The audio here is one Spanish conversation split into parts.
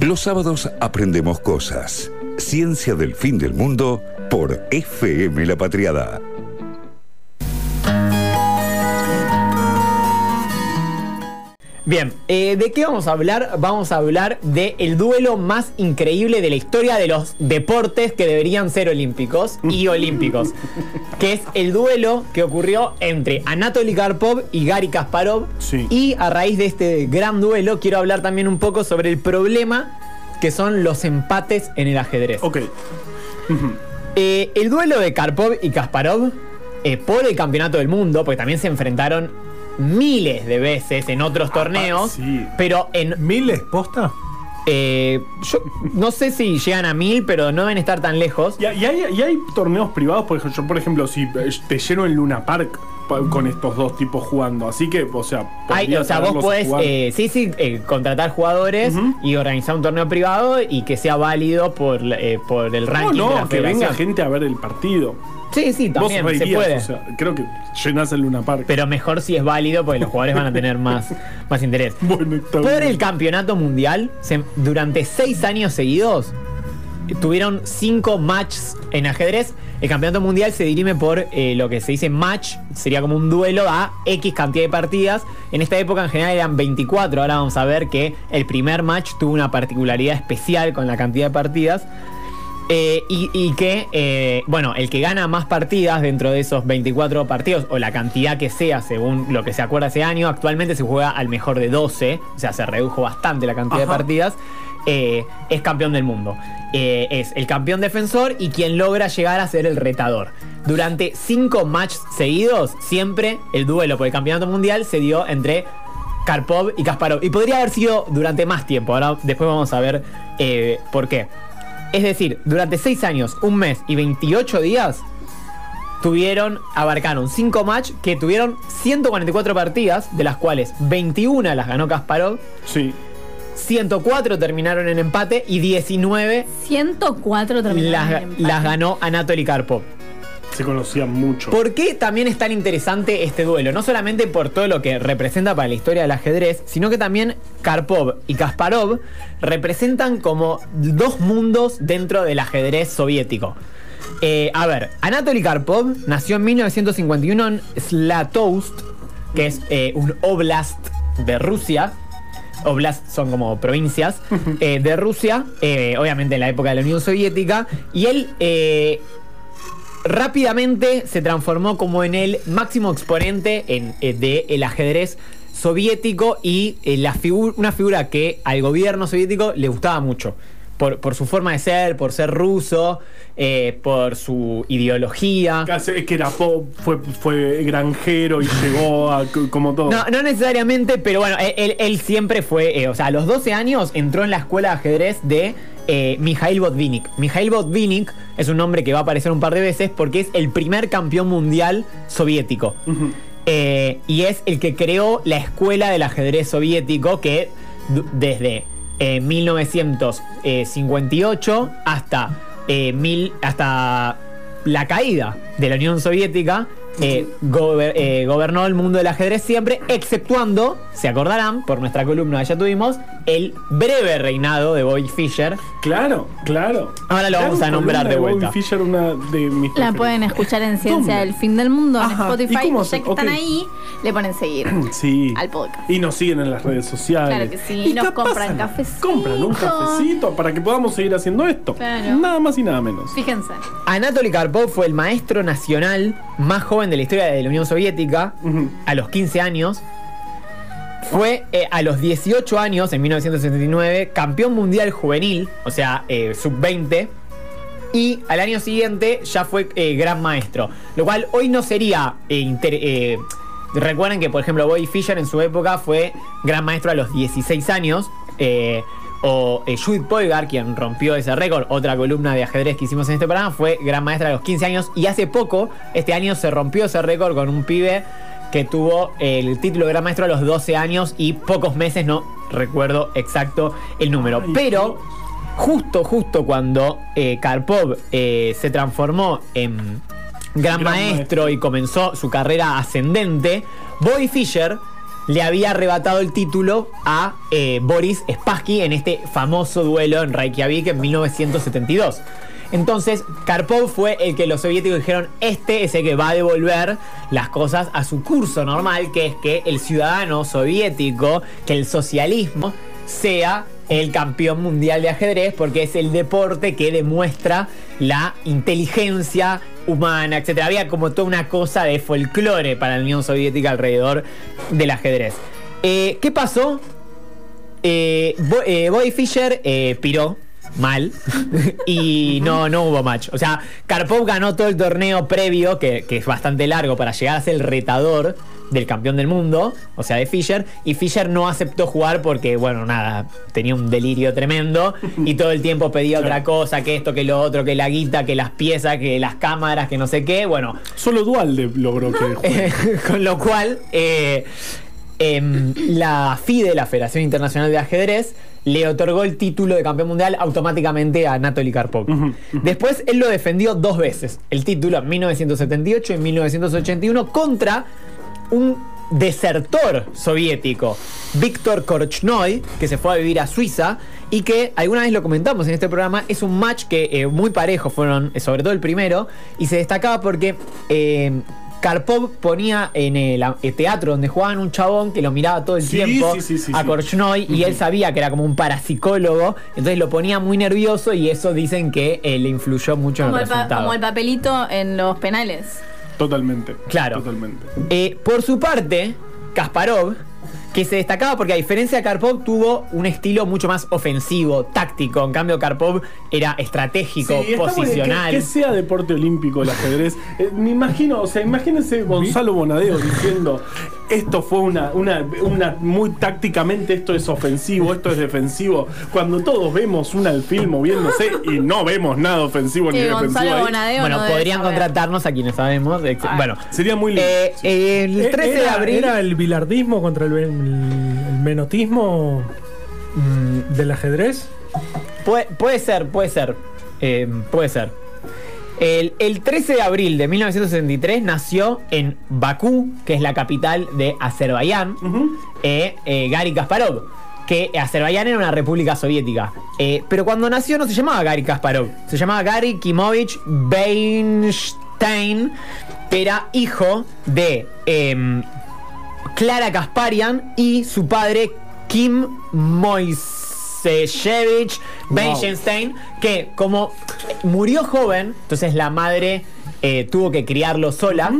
Los sábados aprendemos cosas. Ciencia del fin del mundo por FM La Patriada. Bien, eh, ¿de qué vamos a hablar? Vamos a hablar del el duelo más increíble de la historia de los deportes que deberían ser olímpicos y olímpicos. que es el duelo que ocurrió entre Anatoly Karpov y Gary Kasparov. Sí. Y a raíz de este gran duelo quiero hablar también un poco sobre el problema que son los empates en el ajedrez. Ok. Eh, el duelo de Karpov y Kasparov eh, por el campeonato del mundo, porque también se enfrentaron miles de veces en otros torneos, sí. pero en ¿Miles posta? eh, yo no sé si llegan a mil, pero no deben estar tan lejos. Y, y hay, y hay torneos privados, por ejemplo, yo, por ejemplo, si eh, te lleno en Luna Park pa- con estos dos tipos jugando. Así que, o sea, o sea, vos podés, eh, sí, sí, eh, contratar jugadores y organizar un torneo privado y que sea válido por, eh, por el No, ranking de la no, que venga gente a ver el partido. Sí, sí, Vos también se reirías, puede. o sea, creo que llenás el Luna Park. pero mejor si es válido porque los jugadores van a tener más, más interés. bueno, Por bien. el campeonato mundial, se- durante seis años seguidos, tuvieron cinco matches en ajedrez. El campeonato mundial se dirime por eh, lo que se dice match, sería como un duelo a X cantidad de partidas. En esta época en general eran 24, ahora vamos a ver que el primer match tuvo una particularidad especial con la cantidad de partidas. Eh, y, y que, eh, bueno, el que gana más partidas dentro de esos 24 partidos, o la cantidad que sea según lo que se acuerda ese año, actualmente se juega al mejor de 12, o sea, se redujo bastante la cantidad de partidas, eh, es campeón del mundo. Es el campeón defensor y quien logra llegar a ser el retador. Durante cinco matches seguidos, siempre el duelo por el campeonato mundial se dio entre Karpov y Kasparov. Y podría haber sido durante más tiempo. Ahora después vamos a ver por qué. Es decir, durante 6 años, un mes y 28 días, tuvieron, abarcaron 5 matches que tuvieron 144 partidas, de las cuales 21 las ganó Kasparov, Sí. 104 terminaron en empate y 19 104 terminaron las, en empate. las ganó Anatoly Karpov. Se conocían mucho. ¿Por qué también es tan interesante este duelo? No solamente por todo lo que representa para la historia del ajedrez, sino que también Karpov y Kasparov representan como dos mundos dentro del ajedrez soviético. Eh, a ver, Anatoly Karpov nació en 1951 en Slatoust, que es eh, un oblast de Rusia. Oblast son como provincias eh, de Rusia, obviamente en la época de la Unión Soviética. Y él rápidamente se transformó como en el máximo exponente en, eh, del ajedrez soviético y eh, la figu- una figura que al gobierno soviético le gustaba mucho. Por, por su forma de ser, por ser ruso, eh, por su ideología. Es que era pop, fue, fue granjero y llegó a como todo. No, no necesariamente, pero bueno, él, él- él siempre fue, eh, o sea, a los 12 años entró en la escuela de ajedrez de eh, Mikhail Botvinnik. Mikhail Botvinnik es un nombre que va a aparecer un par de veces porque es el primer campeón mundial soviético. Eh, y es el que creó la escuela del ajedrez soviético que desde eh, 1958 hasta, eh, mil, hasta la caída de la Unión Soviética eh, gober- eh, gobernó el mundo del ajedrez siempre, exceptuando, se acordarán, por nuestra columna que ya tuvimos, el breve reinado de Bobby Fischer. Claro, claro. Ahora lo vamos a nombrar de Bobby vuelta. Fischer, una de mis La pueden escuchar en Ciencia ¿Dónde? del Fin del Mundo en Spotify. ¿y cómo Ya que están Ok. ahí, le ponen seguir Sí. al podcast. Y nos siguen en las redes sociales. Claro que sí, y nos compran cafecito. Compran un cafecito para que podamos seguir haciendo esto. Claro. Nada más y nada menos. Fíjense. Anatoly Karpov fue el maestro nacional más joven de la historia de la Unión Soviética, a los 15 años. Fue eh, a los 18 años, en 1979, campeón mundial juvenil, o sea, eh, sub-20. Y al año siguiente ya fue eh, gran maestro. Lo cual hoy no sería. inter- recuerden que, por ejemplo, Bobby Fischer en su época fue gran maestro a los 16 años. Eh, o eh, Judith Polgar, quien rompió ese récord, otra columna de ajedrez que hicimos en este programa, fue gran maestra a los 15 años. Y hace poco, este año, se rompió ese récord con un pibe que tuvo el título de gran maestro a los 12 años y pocos meses, no recuerdo exacto el número. Pero justo, justo cuando eh, Karpov eh, se transformó en gran, Gran maestro, maestro. y comenzó su carrera ascendente, Bobby Fischer le había arrebatado el título a eh, Boris Spassky en este famoso duelo en Reykjavik en 1972. Entonces, Karpov fue el que los soviéticos dijeron, este es el que va a devolver las cosas a su curso normal, que es que el ciudadano soviético, que el socialismo sea el campeón mundial de ajedrez, porque es el deporte que demuestra la inteligencia humana, etc. Había como toda una cosa de folclore para la Unión Soviética alrededor del ajedrez. Eh, ¿Qué pasó? Eh, eh, Bobby Fischer eh, piró mal y no, no hubo match. O sea, Karpov ganó todo el torneo previo, que, que es bastante largo, para llegar a ser el retador del campeón del mundo, o sea, de Fischer, y Fischer no aceptó jugar porque, bueno, nada, tenía un delirio tremendo y todo el tiempo pedía otra cosa, que esto, que lo otro, que la guita, que las piezas, que las cámaras, que no sé qué, bueno, Solo Dualde logró que juegue. con lo cual, eh, em, la FIDE, la Federación Internacional de Ajedrez, le otorgó el título de campeón mundial automáticamente a Anatoly Karpov. Después él lo defendió dos veces, el título en 1978 y 1981 contra un desertor soviético, Víctor Korchnoi, que se fue a vivir a Suiza y que alguna vez lo comentamos en este programa, es un match que eh, muy parejo fueron, eh, sobre todo el primero, y se destacaba porque eh, Karpov ponía en el teatro donde jugaban un chabón que lo miraba todo el Sí, tiempo sí, sí, sí, a sí. Korchnoi y él sabía que era como un parapsicólogo, entonces lo ponía muy nervioso y eso dicen que eh, le influyó mucho en el el, resultado. como el papelito en los penales. Totalmente. Claro. Totalmente. Eh, por su parte, Kasparov, que se destacaba porque a diferencia de Karpov tuvo un estilo mucho más ofensivo, táctico. En cambio, Karpov era estratégico, Sí, posicional. Que, que sea deporte olímpico el ajedrez. Eh, me imagino, o sea, imagínense Gonzalo Bonadeo diciendo esto fue una, una, una muy tácticamente, esto es ofensivo, esto es defensivo. Cuando todos vemos un alfil moviéndose y no vemos nada ofensivo ni defensivo. Ahí, bueno, no podrían contratarnos a quienes sabemos. Ah. Bueno, Sería muy lindo. eh, eh, el 13 de era, abril. ¿Era el bilardismo contra el, el- el menotismo mm, del ajedrez? Puede, puede ser, puede ser. Eh, puede ser. El, el 13 de abril de 1963 nació en Bakú, que es la capital de Azerbaiyán, eh, eh, Gary Kasparov. Que Azerbaiyán era una república soviética. Eh, pero cuando nació no se llamaba Gary Kasparov, se llamaba Gary Kimovich Weinstein. Era hijo de em, Clara Kasparian y su padre Kim Moiseshevich Weinstein, que como murió joven, entonces la madre eh, tuvo que criarlo sola.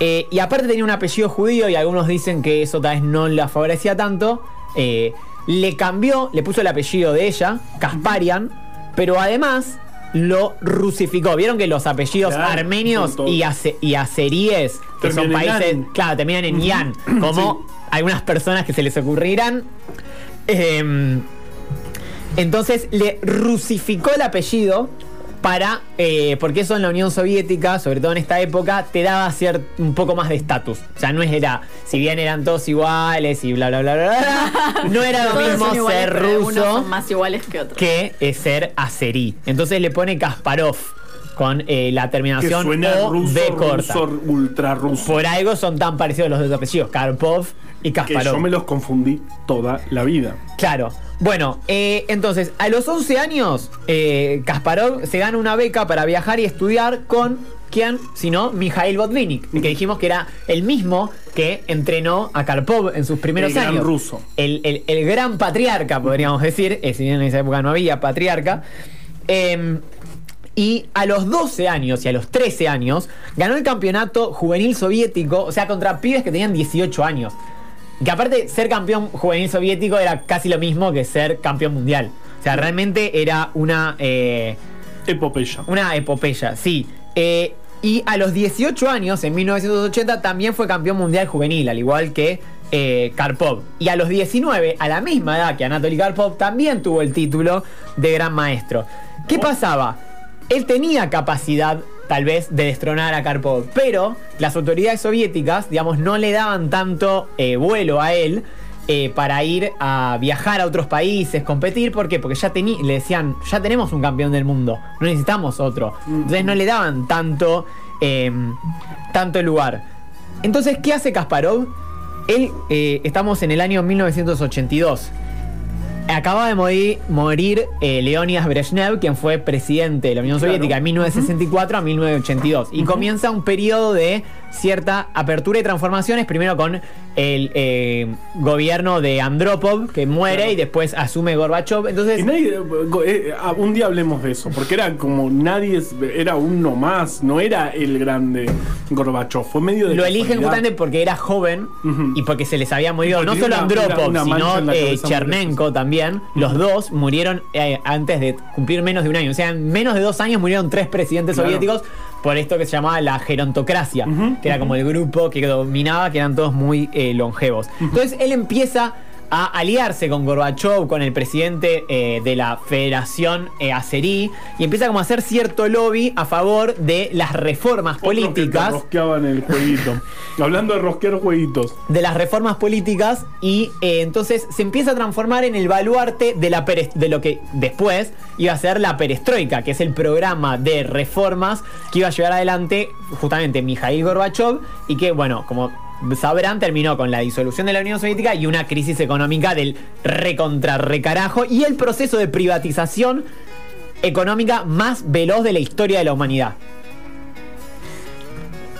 eh, y aparte tenía un apellido judío y algunos dicen que eso tal vez no la favorecía tanto. eh, le cambió, le puso el apellido de ella, Kasparian, pero además lo rusificó. Vieron que los apellidos Claro, armenios y, y azeríes, que son Terminan países, claro, terminan en yan, como algunas personas que se les ocurrirán. Em, entonces le rusificó el apellido para. eh, porque eso en la Unión Soviética, sobre todo en esta época, te daba cier- un poco más de estatus. O sea, no era. Si bien eran todos iguales y bla, bla, bla, bla, bla, no era lo mismo iguales, ser ruso son más iguales que otros. que eh, ser azerí. Entonces le pone Kasparov con eh, la que terminación suena O ruso, de corta. ruso, ultra ruso. Por algo son tan parecidos los dos apellidos, Karpov y que yo me los confundí toda la vida. Claro. Bueno, eh, entonces, a los 11 años, eh, Kasparov se gana una beca para viajar y estudiar con, ¿quién? Sino Mikhail Botvinnik, que dijimos que era el mismo que entrenó a Karpov en sus primeros El gran años. ruso. El, el- el gran patriarca, podríamos decir, eh, si bien en esa época no había patriarca. Em, y a los 12 años y a los 13 años ganó el campeonato juvenil soviético, o sea, contra pibes que tenían 18 años. Que aparte, ser campeón juvenil soviético era casi lo mismo que ser campeón mundial. O sea, realmente era una, eh, Epopeya. una epopeya, sí. Eh, y a los 18 años, en 1980, también fue campeón mundial juvenil, al igual que eh, Karpov. Y a los 19, a la misma edad que Anatoly Karpov, también tuvo el título de gran maestro. ¿Qué pasaba? Él tenía capacidad, tal vez, de destronar a Karpov, pero las autoridades soviéticas, digamos, no le daban tanto eh, vuelo a él. eh, para ir a viajar a otros países, competir, ¿por qué? Porque ya le decían, ya tenemos un campeón del mundo, no necesitamos otro. Entonces no le daban tanto, eh, tanto lugar. Entonces, ¿qué hace Kasparov? Él, eh, estamos en el año 1982. Acaba de morir, morir eh, Leonidas Brezhnev, quien fue presidente de la Unión Claro. Soviética de 1964 a 1982. Y comienza un periodo de cierta apertura y transformaciones, primero con el eh, gobierno de Andropov, que muere, Claro. y después asume Gorbachev. Entonces, Y nadie, eh, ah, un día hablemos de eso, porque era como nadie, era uno más, no era el grande Gorbachev, fue medio de lo eligen justamente porque era joven y porque se les había morido no solo una- Andropov, una- una mancha sino eh, Chernenko también. Los dos murieron eh, antes de cumplir menos de un año. O sea, en menos de dos años murieron tres presidentes Claro. soviéticos por esto que se llamaba la gerontocracia, que era como el grupo que dominaba, que eran todos muy eh, longevos. Entonces él empieza a aliarse con Gorbachev, con el presidente eh, de la Federación eh, Azerí, y empieza como a hacer cierto lobby a favor de las reformas que políticas. rosqueaban el jueguito. Hablando de rosquear jueguitos. de las reformas políticas y eh, entonces se empieza a transformar en el baluarte de, la de lo que después iba a ser la perestroika, que es el programa de reformas que iba a llevar adelante justamente Mikhail Gorbachev y que, bueno, como sabrán, terminó con la disolución de la Unión Soviética y una crisis económica del recontra recarajo y el proceso de privatización económica más veloz de la historia de la humanidad.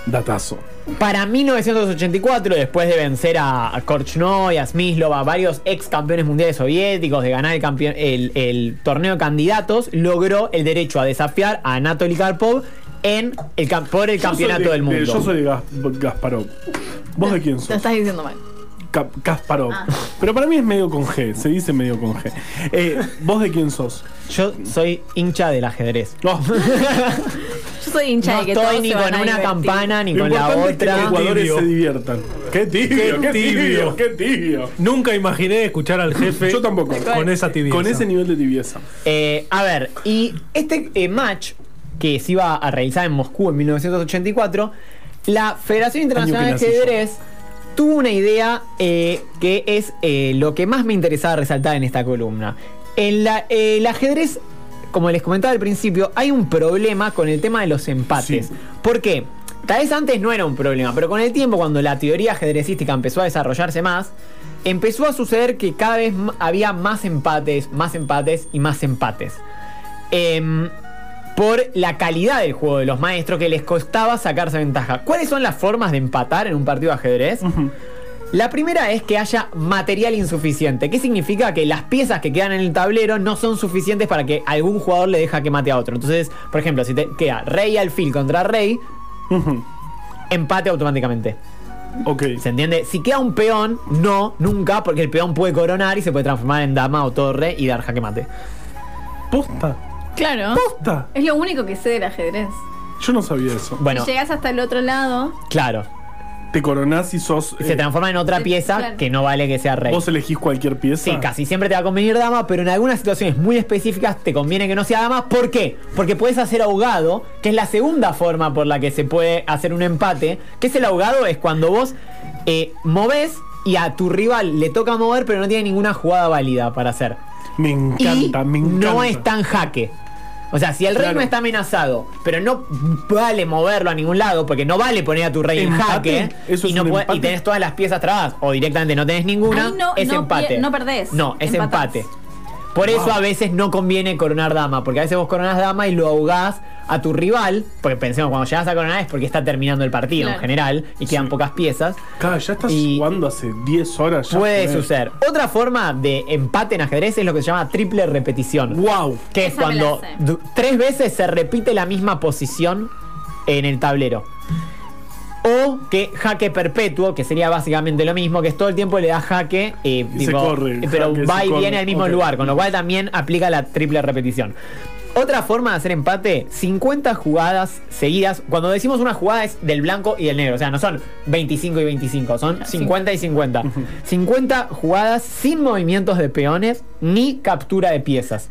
Datazo. Para 1984, después de vencer a, Korchnoi, a Smyslov, a varios ex campeones mundiales soviéticos, de ganar el- el torneo de candidatos, logró el derecho a desafiar a Anatoly Karpov en el, por el Yo campeonato de- del mundo. de- yo soy de Gas- Gasparov. ¿Vos de quién Lo sos? estás diciendo mal. Ka- Kasparov. Ah. Pero para mí es medio con G, se dice medio con G. Eh, ¿Vos de quién sos? Yo soy hincha del ajedrez. No. Yo soy hincha No de que estoy todos ni se con una campana ni Lo con la es que los otra. jugadores se diviertan. ¡Qué tibio! ¡Qué tibio. ¡Qué tibio! Nunca imaginé escuchar al jefe Yo tampoco. con esa tibieza. Con ese nivel de tibieza. Eh, a ver, y este eh, match que se iba a realizar en Moscú en 1984, la Federación Internacional de. Ajedrez tuvo una idea eh, que es eh, lo que más me interesaba resaltar en esta columna. En la- eh, el ajedrez, como les comentaba al principio, hay un problema con el tema de los empates. Sí. ¿Por qué? Tal vez antes no era un problema, pero con el tiempo, cuando la teoría ajedrecística empezó a desarrollarse más, empezó a suceder que cada vez había más empates, más empates y más empates. Por la calidad del juego de los maestros que les costaba sacarse ventaja. ¿Cuáles son las formas de empatar en un partido de ajedrez? La primera es que haya material insuficiente. ¿Qué significa? Que las piezas que quedan en el tablero no son suficientes para que algún jugador le deja que mate a otro. Entonces, por ejemplo, si te queda rey alfil contra rey, empate automáticamente. Ok. ¿Se entiende? Si queda un peón, no, nunca, porque el peón puede coronar y se puede transformar en dama o torre y dar jaque mate. ¿Posta? Claro. ¿Posta? Es lo único que sé del ajedrez. Yo no sabía eso. Bueno, Si llegas hasta el otro lado, claro. Te coronás y sos. Se eh, transforma en otra Sí, pieza claro. que no vale que sea rey. ¿Vos elegís cualquier pieza? Sí, casi siempre te va a convenir dama, pero en algunas situaciones muy específicas te conviene que no sea dama. ¿Por qué? Porque puedes hacer ahogado, que es la segunda forma por la que se puede hacer un empate. Que es el ahogado? Es cuando vos eh, movés y a tu rival le toca mover, pero no tiene ninguna jugada válida para hacer. Me encanta, y me encanta. no está en jaque. O sea, si el rey Claro. no está amenazado, pero no vale moverlo a ningún lado, porque no vale poner a tu rey en jaque ¿Eso y, no puede- y tenés todas las piezas trabadas, o directamente no tenés ninguna, no- es no empate. pie- no perdés, No, es empatás. empate. Por eso a veces no conviene coronar dama, porque a veces vos coronás dama y lo ahogás a tu rival, porque pensemos, cuando llegas a coronar es porque está terminando el partido en general y quedan Sí. pocas piezas. Claro, ya estás Y- jugando hace 10 horas. Ya Puede suceder. Otra forma de empate en ajedrez es lo que se llama triple repetición. ¡Wow! Que es Esa cuando tres veces se repite la misma posición en el tablero. O que jaque perpetuo, que sería básicamente lo mismo, que es todo el tiempo le da jaque, eh, Y se tipo, corre, pero jaque, va se y corre. viene al mismo lugar, con lo cual también aplica la triple repetición. Otra forma de hacer empate, 50 jugadas seguidas. Cuando decimos una jugada es del blanco y del negro, o sea, no son 25 y 25, son 50 y 50. 50 jugadas sin movimientos de peones ni captura de piezas.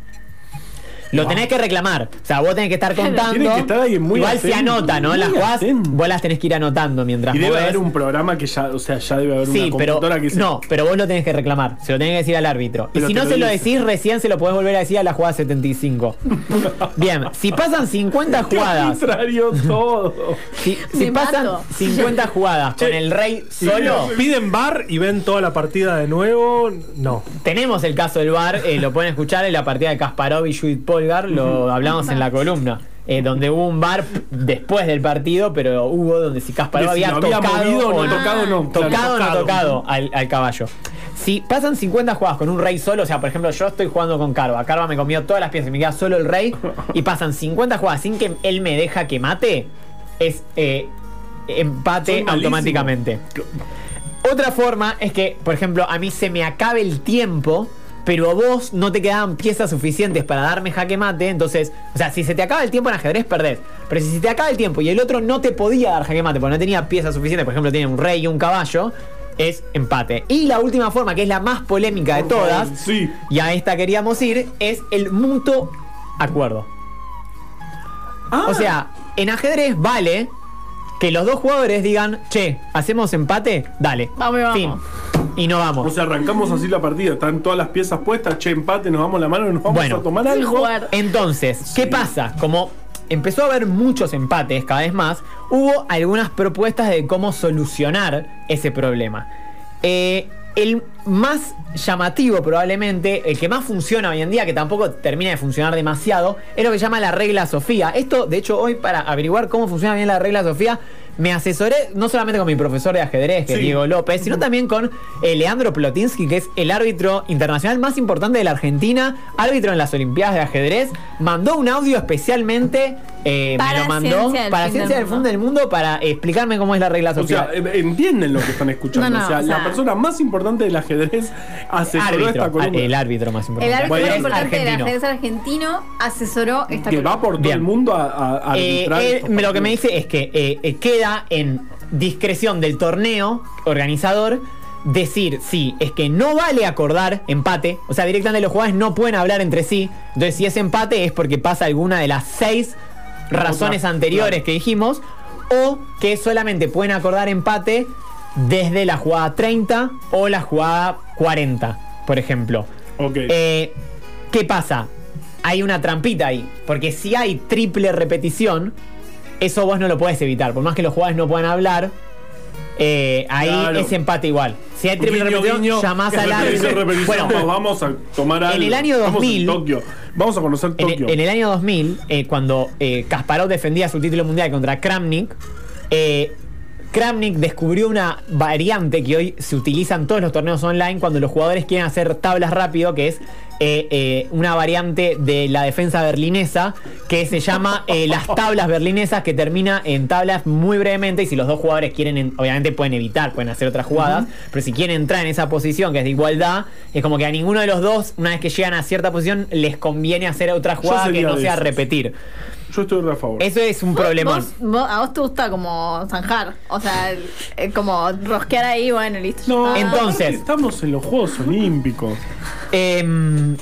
Lo tenés que reclamar. O sea, vos tenés que estar contando. Tiene que estar alguien muy Igual se atento, anota, ¿no? muy Las jugás, atento. vos las tenés que ir anotando mientras Y debe haber un programa que ya, o sea, ya debe haber Sí, una pero computadora que se- no, pero vos lo tenés que reclamar. Se lo tenés que decir al árbitro. Pero y si no lo se lo decís recién, se lo podés volver a decir a la jugada 75. Bien, si pasan 50 Qué jugadas, todo. si, si pasan mato. 50 jugadas con Che, el rey Si solo, piden bar y ven toda la partida de nuevo, no. tenemos el caso del VAR, eh, lo pueden escuchar en la partida de Kasparov y Judith Lo hablamos en la columna. eh, donde hubo un VAR después del partido, pero hubo donde si Kasparov si había lo había tocado movido, o no tocado, no. tocado Claro, o no tocado al, al caballo. Si pasan 50 jugadas con un rey solo, o sea, por ejemplo, yo estoy jugando con Carva, Carva me comió todas las piezas y me queda solo el rey, y pasan 50 jugadas sin que él me deja que mate, es eh, empate automáticamente. Otra forma es que, por ejemplo, a mí se me acabe el tiempo, pero a vos no te quedaban piezas suficientes para darme jaque mate. Entonces, o sea, si se te acaba el tiempo en ajedrez, perdés. Pero si se te acaba el tiempo y el otro no te podía dar jaque mate porque no tenía piezas suficientes, por ejemplo, tiene un rey y un caballo, es empate. Y la última forma, que es la más polémica de todas, sí. y a esta queríamos ir, es el mutuo acuerdo. Ah. O sea, en ajedrez vale que los dos jugadores digan, che, ¿hacemos empate? Dale. Vamos y vamos. Fin. Y no vamos. O sea, arrancamos así la partida, están todas las piezas puestas, che, empate, nos damos la mano y nos vamos Bueno. a tomar algo. jugar. Entonces, ¿qué Sí. pasa? Como empezó a haber muchos empates cada vez más, hubo algunas propuestas de cómo solucionar ese problema. Eh, el más llamativo probablemente, el que más funciona hoy en día, que tampoco termina de funcionar demasiado, es lo que se llama la regla Sofía. Esto, de hecho, hoy para averiguar cómo funciona bien la regla Sofía, me asesoré no solamente con mi profesor de ajedrez, que es. Diego López, sino también con eh, Leandro Plotinsky, que es el árbitro internacional más importante de la Argentina, árbitro en las Olimpiadas de ajedrez. Mandó un audio especialmente, eh, me Para lo mandó Ciencia del para Fin Ciencia del del Fin del Mundo para explicarme cómo es la regla O Sofía. sea, eh, entienden lo que están escuchando. No, no, o, sea, o sea- la persona más importante del ajedrez asesoró esta columna. el árbitro más importante. El árbitro Bueno, más es importante del argentino. ajedrez argentino asesoró esta que va por todo Bien. el mundo a, Eh, arbitrar me- lo que me dice es que eh, eh, queda en discreción del torneo organizador decir si es que no vale acordar empate, o sea, directamente los jugadores no pueden hablar entre sí, entonces si es empate es porque pasa alguna de las seis razones Otra, anteriores claro. que dijimos, o que solamente pueden acordar empate desde la jugada 30 o la jugada 40, por ejemplo. Ok. Eh, ¿Qué pasa? Hay una trampita ahí. Porque si hay triple repetición, eso vos no lo puedes evitar. Por más que los jugadores no puedan hablar, eh, ahí Claro. es empate igual. Si hay triple Guiño, repetición, guiño, llamás al árbitro. Bueno, vamos a tomar algo. el año Vamos 2000 Tokio. Vamos a conocer en, Tokio. en el año 2000, eh, cuando eh, Kasparov defendía su título mundial contra Kramnik, eh, Kramnik descubrió una variante que hoy se utiliza en todos los torneos online cuando los jugadores quieren hacer tablas rápido, que es eh, eh, una variante de la defensa berlinesa que se llama eh, las tablas berlinesas, que termina en tablas muy brevemente y si los dos jugadores quieren, en- obviamente pueden evitar, pueden hacer otras jugadas, pero si quieren entrar en esa posición que es de igualdad, es como que a ninguno de los dos, una vez que llegan a cierta posición, les conviene hacer otra jugada que no sea repetir. Yo estoy re a favor. Eso es un vos- a vos te gusta como zanjar. O sea, eh, como rosquear ahí, bueno, listo. ya no, está. Entonces- aparte estamos en los Juegos Olímpicos. Em,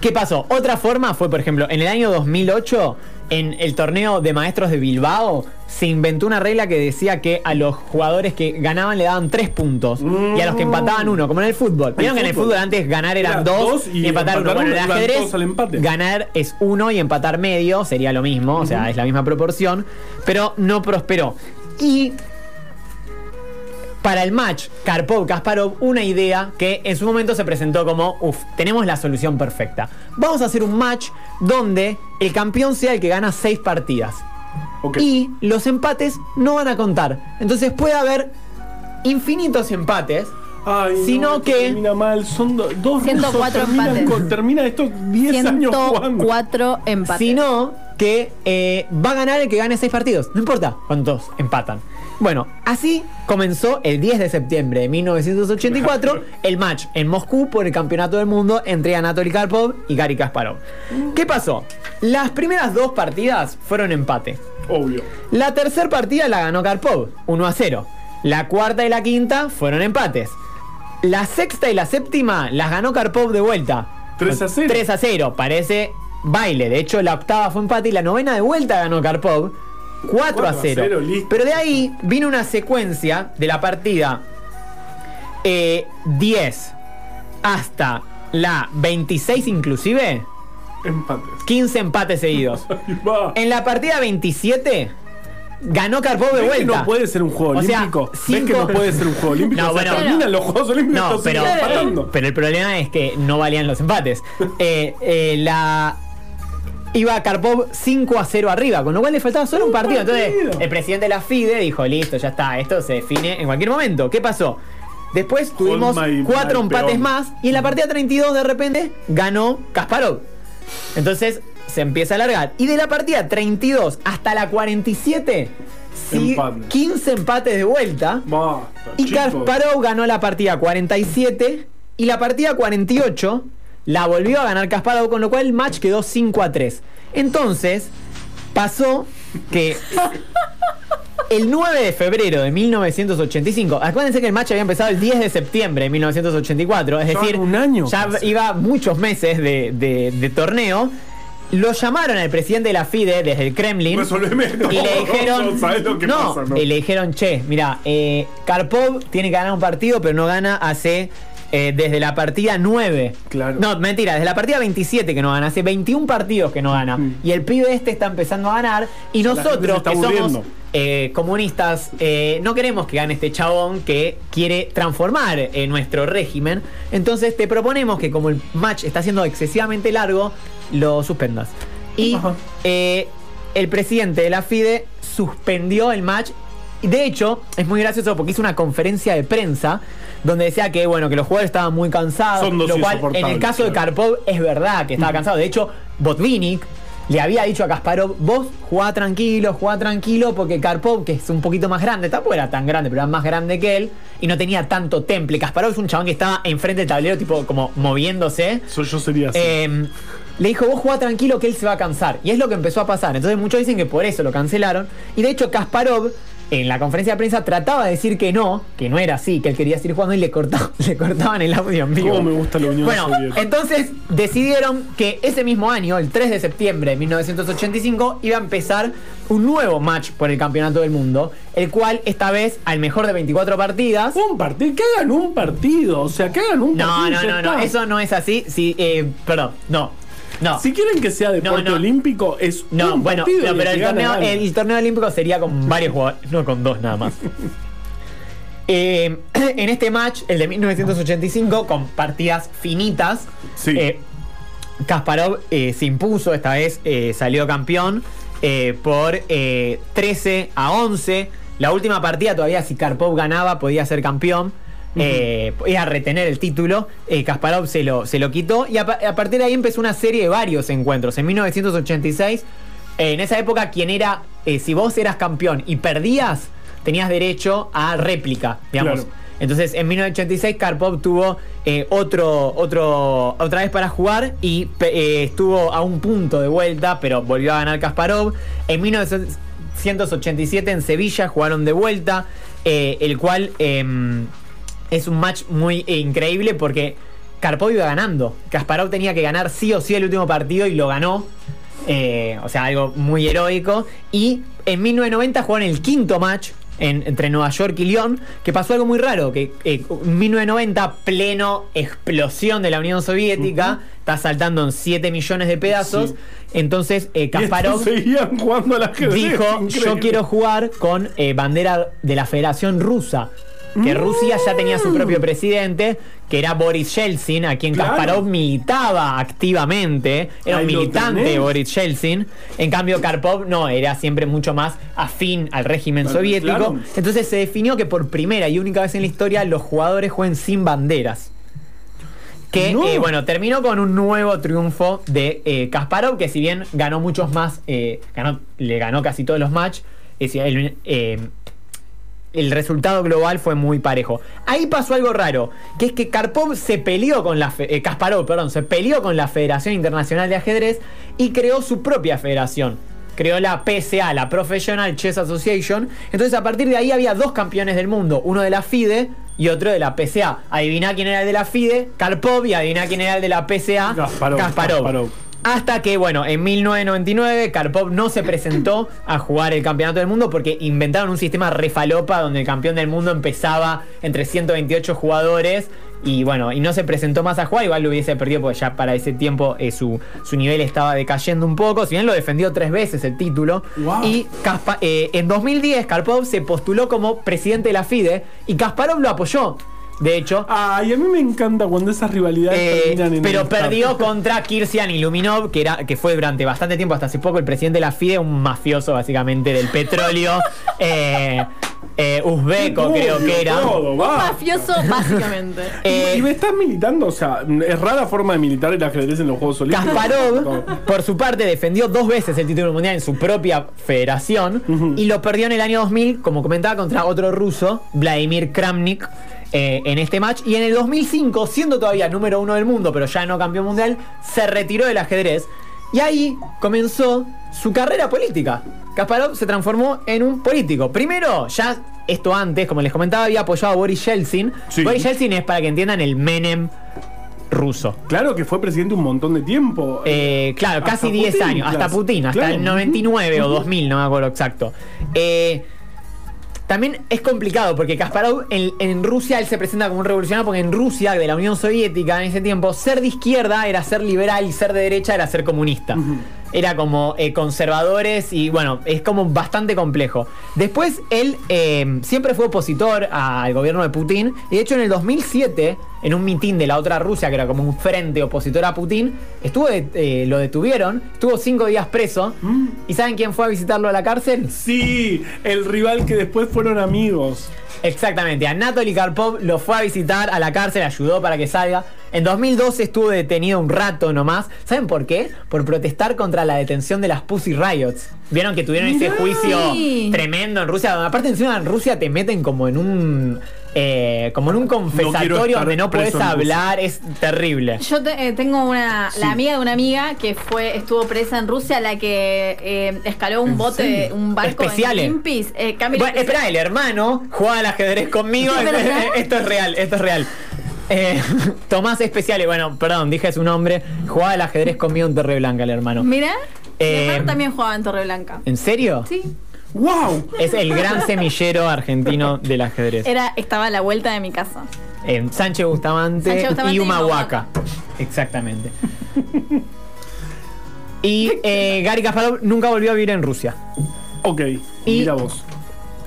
¿Qué pasó? Otra forma fue, por ejemplo, en el año 2008, en el torneo de maestros de Bilbao, se inventó una regla que decía que a los jugadores que ganaban le daban 3 puntos y a los que empataban uno, como en el fútbol. Vieron que en el fútbol. antes ganar eran Era 2 dos y, y empatar uno. Bueno, en uno, el ajedrez, al ganar es 1 y empatar medio sería lo mismo, o sea, es la misma proporción, pero no prosperó. Y para el match Karpov-Kasparov una idea que en su momento se presentó como, uff, tenemos la solución perfecta. Vamos a hacer un match donde el campeón sea el que gana 6 partidas. Ok. Y los empates no van a contar. Entonces puede haber infinitos empates. Ay, sino no, que- Termina mal, son do- dos 104 rusos, terminan empates. con- termina esto 10 años jugando. 104 empates. Sino que eh, va a ganar el que gane 6 partidos. No importa cuántos empatan. Bueno, así comenzó el 10 de septiembre de 1984 el match en Moscú por el campeonato del mundo entre Anatoly Karpov y Gary Kasparov. ¿Qué pasó? Las primeras dos partidas fueron empate. Obvio. La tercera partida la ganó Karpov, 1 a 0. La cuarta y la quinta fueron empates. La sexta y la séptima las ganó Karpov de vuelta. 3 a 0. 3 a 0. Parece baile. De hecho, la octava fue empate y la novena de vuelta ganó Karpov 4 a 0. 0, listo. Pero de ahí vino una secuencia de la partida eh, 10 hasta la 26 inclusive, Empates. 15 empates seguidos. En la partida 27 ganó Karpov de ¿Ves que vuelta. no puede ser un juego O sea, olímpico? ¿Ves cinco- que no puede ser un juego olímpico? No, O sea, bueno. terminan los Juegos Olímpicos No, pero, pero el problema es que no valían los empates. Eh, eh, la iba Karpov 5 a 0 arriba, con lo cual le faltaba solo un, Un partido. Entonces, el presidente de la FIDE dijo, listo, ya está, esto se define en cualquier momento. ¿Qué pasó? Después tuvimos my- cuatro my empates peón. más y en la partida 32 de repente ganó Kasparov. Entonces se empieza a alargar. Y de la partida 32 hasta la 47, sigue Empate. 15 empates de vuelta. Basta, Y chicos. Kasparov ganó la partida 47 y la partida 48 la volvió a ganar Kasparov, con lo cual el match quedó 5 a 3. Entonces, pasó que el 9 de febrero de 1985, acuérdense que el match había empezado el 10 de septiembre de 1984, es decir, un año ya casi. iba muchos meses de, de- de torneo. Lo llamaron al presidente de la FIDE desde el Kremlin. Y le dijeron. ¿Sabés lo que no, pasa, no? y le dijeron, che, mira, eh, Karpov tiene que ganar un partido, pero no gana hace. Eh, desde la partida 9. Claro. No, mentira, desde la partida 27 que no gana. Hace 21 partidos que no gana. Mm. Y el pibe este está empezando a ganar. Y nosotros, que somos eh, comunistas, eh, no queremos que gane este chabón que quiere transformar eh, nuestro régimen. Entonces te proponemos que como el match está siendo excesivamente largo, lo suspendas. Y el presidente de la FIDE suspendió el match. De hecho, es muy gracioso porque hizo una conferencia de prensa donde decía que bueno que los jugadores estaban muy cansados. Son dos lo cual, en el caso de. Karpov es verdad que estaba cansado. De hecho, Botvinnik le había dicho a Kasparov, vos jugá tranquilo, jugá tranquilo, porque Karpov, que es un poquito más grande, tampoco era tan grande, pero era más grande que él, y no tenía tanto temple. Kasparov es un chabón que estaba enfrente del tablero, tipo como moviéndose. Eso yo sería así. Eh, le dijo, vos jugá tranquilo que él se va a cansar. Y es lo que empezó a pasar. Entonces muchos dicen que por eso lo cancelaron. Y de hecho Kasparov en la conferencia de prensa trataba de decir que no, que no era así, que él quería seguir jugando y le, corta- le cortaban el audio en vivo. ¿Cómo me gusta la Unión Bueno, Soviética? entonces decidieron que ese mismo año, el 3 de septiembre de 1985, iba a empezar un nuevo match por el campeonato del mundo, el cual esta vez al mejor de 24 partidas. Un partido, que hagan un partido, o sea, que hagan un No, partido. no, no, no, eso no es así. Sí, eh, perdón, no, no. Si quieren que sea deporte No, no. olímpico, es No, un bueno, partido. no, pero el torneo, gane. el torneo olímpico sería con varios jugadores, no con dos nada más. Eh, en este match, el de 1985, con partidas finitas, Sí. eh, Kasparov eh, se impuso, esta vez salió campeón por eh, 13 a 11. La última partida todavía si Karpov ganaba podía ser campeón. Eh, podía retener el título. Eh, Kasparov se lo, se lo quitó y a, pa- a partir de ahí empezó una serie de varios encuentros. En 1986, eh, en esa época, quien era, eh, si vos eras campeón y perdías, tenías derecho a réplica, digamos. Claro. Entonces, en 1986 Karpov tuvo eh, otro, otro, otra vez para jugar y eh, estuvo a un punto de vuelta, pero volvió a ganar Kasparov. En 1987 en Sevilla jugaron de vuelta, eh, el cual em, es un match muy eh, increíble porque Karpov iba ganando. Kasparov tenía que ganar sí o sí el último partido y lo ganó. Eh, o sea, algo muy heroico. Y en 1990 jugaron el quinto match en- entre Nueva York y Lyon, que pasó algo muy raro, que eh, en 1990, pleno explosión de la Unión Soviética, está saltando en 7 millones de pedazos. Sí. Entonces, eh, Kasparov seguían jugando a la ajedrez. dijo, increíble. yo quiero jugar con eh, bandera de la Federación Rusa. Que Mm. Rusia ya tenía su propio presidente, que era Boris Yeltsin, a quien Claro. Kasparov militaba activamente. Era un Ahí militante. Boris Yeltsin. En cambio, Karpov no, era siempre mucho más afín al régimen Claro, soviético. claro. Entonces se definió que por primera y única vez en la historia los jugadores jueguen sin banderas. Que, No. eh, bueno, terminó con un nuevo triunfo de eh, Kasparov, que si bien ganó muchos más, eh, ganó, le ganó casi todos los matches, es decir, el, eh, el resultado global fue muy parejo. Ahí pasó algo raro, que es que Karpov se peleó con la eh, Kasparov, perdón, se peleó con la Federación Internacional de Ajedrez y creó su propia federación. Creó la PSA, la Professional Chess Association. Entonces, a partir de ahí había dos campeones del mundo, uno de la FIDE y otro de la PSA. Adivina quién era el de la FIDE, Karpov, y adivina quién era el de la PSA, Kasparov, Kasparov. Kasparov. Hasta que, bueno, en 1999 Karpov no se presentó a jugar el campeonato del mundo porque inventaron un sistema refalopa donde el campeón del mundo empezaba entre 128 jugadores y bueno, y no se presentó más a jugar, igual lo hubiese perdido porque ya para ese tiempo eh, su, su nivel estaba decayendo un poco, si bien lo defendió tres veces el título. Wow. Y Kaspa- eh, en 2010 Karpov se postuló como presidente de la FIDE y Kasparov lo apoyó. De hecho, Ay, a mí me encanta cuando esas rivalidades eh, terminan en pero el perdió contra Kirsian Iluminov, que era que fue durante bastante tiempo, hasta hace poco, el presidente de la FIDE, un mafioso básicamente del petróleo, eh, eh, uzbeco creo que era. Todo, Un mafioso, básicamente. Eh, y me estás militando, o sea, es rara forma de militar el ajedrez en los Juegos Olímpicos. Kasparov, por su parte, defendió dos veces el título mundial en su propia federación y lo perdió en el año 2000, como comentaba, contra otro ruso, Vladimir Kramnik, eh, en este match. Y en el 2005, siendo todavía número uno del mundo, pero ya no campeón mundial, se retiró del ajedrez. Y ahí comenzó su carrera política. Kasparov se transformó en un político. Primero, ya esto antes, como les comentaba, había apoyado a Boris Yeltsin. Sí. Boris Yeltsin es, para que entiendan, el Menem ruso. Claro que fue presidente un montón de tiempo. Eh, claro, Hasta casi 10 Putin, años, hasta. Putin, hasta Claro. el 99 o Ujú. 2000, no me acuerdo exacto. Eh, también es complicado porque Kasparov en, Rusia él se presenta como un revolucionario porque en Rusia, de la Unión Soviética en ese tiempo, ser de izquierda era ser liberal y ser de derecha era ser comunista. Era como eh, conservadores y bueno, es como bastante complejo. Después él eh, siempre fue opositor al gobierno de Putin y de hecho en el 2007, en un mitin de la otra Rusia, que era como un frente opositor a Putin, estuvo de- eh, lo detuvieron, estuvo cinco días preso. ¿Y saben quién fue a visitarlo a la cárcel? Sí, el rival que después fueron amigos. Exactamente, Anatoly Karpov lo fue a visitar a la cárcel, ayudó para que salga. En 2012 estuvo detenido un rato nomás. ¿Saben por qué? Por protestar contra la detención de las Pussy Riots. Vieron que tuvieron ese juicio tremendo en Rusia. Aparte encima en Rusia te meten como en un eh, como en un confesatorio estar donde no puedes hablar. Es terrible. Yo te- eh, tengo una, Sí. la amiga de una amiga que fue, estuvo presa en Rusia, la que eh, escaló un ¿En bote, un barco Especiales. en Greenpeace. Eh, Bueno, espera, el hermano juega al ajedrez conmigo. Esto es real, esto es real. Eh, Tomás Especiales, bueno, perdón, dije su nombre. Jugaba al ajedrez conmigo en Torre Blanca, el hermano. Mira, mi Eh, hermano también jugaba en Torreblanca. ¿En serio? Sí, ¡Wow! Es el gran semillero argentino del ajedrez. era, estaba a la vuelta de mi casa. En Sánchez Bustamante, Sánchez Bustamante y Humahuaca. Exactamente. y eh, Gary Kasparov nunca volvió a vivir en Rusia. Ok, Y- mira vos.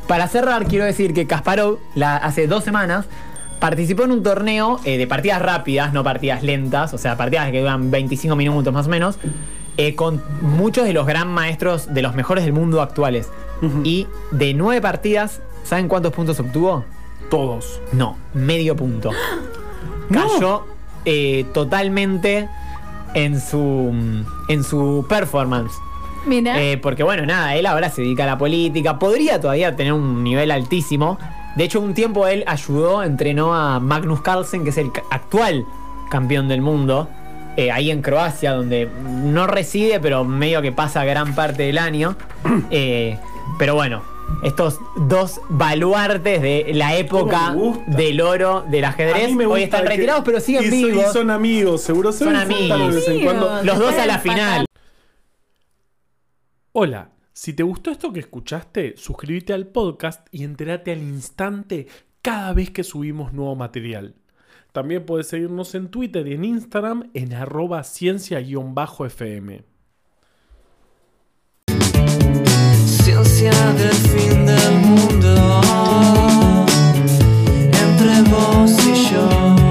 Para cerrar, quiero decir que Kasparov la, hace dos semanas participó en un torneo eh, de partidas rápidas, no partidas lentas, o sea, partidas que duran 25 minutos más o menos, eh, con muchos de los gran maestros de los mejores del mundo actuales. Y de nueve partidas, ¿saben cuántos puntos obtuvo? Todos. No, medio punto. Cayó eh, totalmente en su, en su performance. Mira, Eh, porque bueno, nada, él ahora se dedica a la política. Podría todavía tener un nivel altísimo. De hecho, un tiempo él ayudó, entrenó a Magnus Carlsen, que es el actual campeón del mundo. Eh, ahí en Croacia, donde no reside, pero medio que pasa gran parte del año. Eh, pero bueno, estos dos baluartes de la época del oro del ajedrez hoy están retirados, pero siguen y, vivos. Y son amigos, seguro se Son amigos. de vez en cuando. Los dos a la final. Hola, si te gustó esto que escuchaste, suscríbete al podcast y entérate al instante cada vez que subimos nuevo material. También puedes seguirnos en Twitter y en Instagram en arroba ciencia-fm. Ciencia del fin del mundo entre vos.